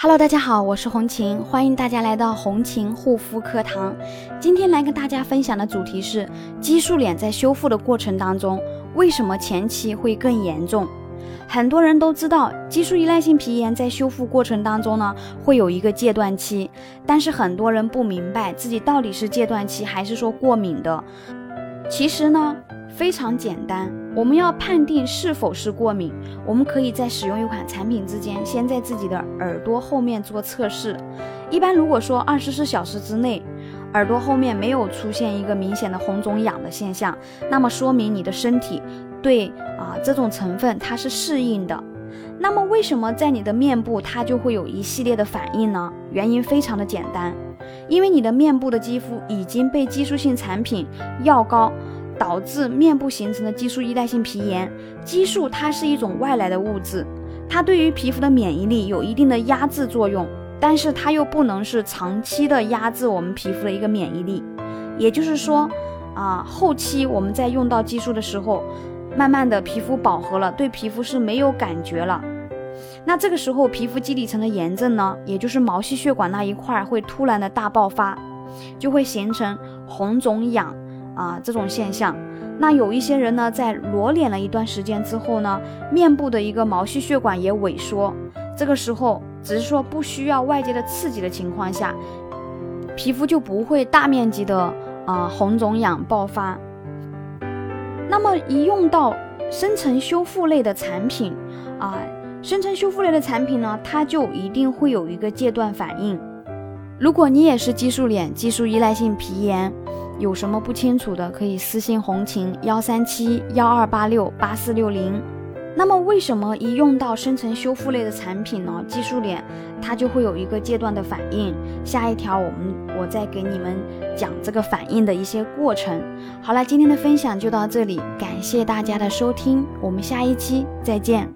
Hello，大家好，我是红琴，欢迎大家来到红琴护肤课堂。今天来跟大家分享的主题是激素脸在修复的过程当中，为什么前期会更严重？很多人都知道，激素依赖性皮炎在修复过程当中呢，会有一个戒断期，但是很多人不明白自己到底是戒断期还是说过敏的。其实呢。非常简单，我们要判定是否是过敏，我们可以在使用一款产品之间，先在自己的耳朵后面做测试。一般如果说二十四小时之内，耳朵后面没有出现一个明显的红肿痒的现象，那么说明你的身体对啊这种成分它是适应的。那么为什么在你的面部它就会有一系列的反应呢？原因非常的简单，因为你的面部的肌肤已经被激素性产品、药膏。导致面部形成的激素依赖性皮炎，激素它是一种外来的物质，它对于皮肤的免疫力有一定的压制作用，但是它又不能是长期的压制我们皮肤的一个免疫力。也就是说，啊，后期我们在用到激素的时候，慢慢的皮肤饱和了，对皮肤是没有感觉了。那这个时候皮肤基底层的炎症呢，也就是毛细血管那一块会突然的大爆发，就会形成红肿痒。啊，这种现象，那有一些人呢，在裸脸了一段时间之后呢，面部的一个毛细血管也萎缩，这个时候只是说不需要外界的刺激的情况下，皮肤就不会大面积的啊红肿痒爆发。那么一用到深层修复类的产品啊，深层修复类的产品呢，它就一定会有一个戒断反应。如果你也是激素脸、激素依赖性皮炎。有什么不清楚的，可以私信红琴幺三七幺二八六八四六零。那么为什么一用到深层修复类的产品呢？激素脸它就会有一个阶段的反应。下一条我们我再给你们讲这个反应的一些过程。好了，今天的分享就到这里，感谢大家的收听，我们下一期再见。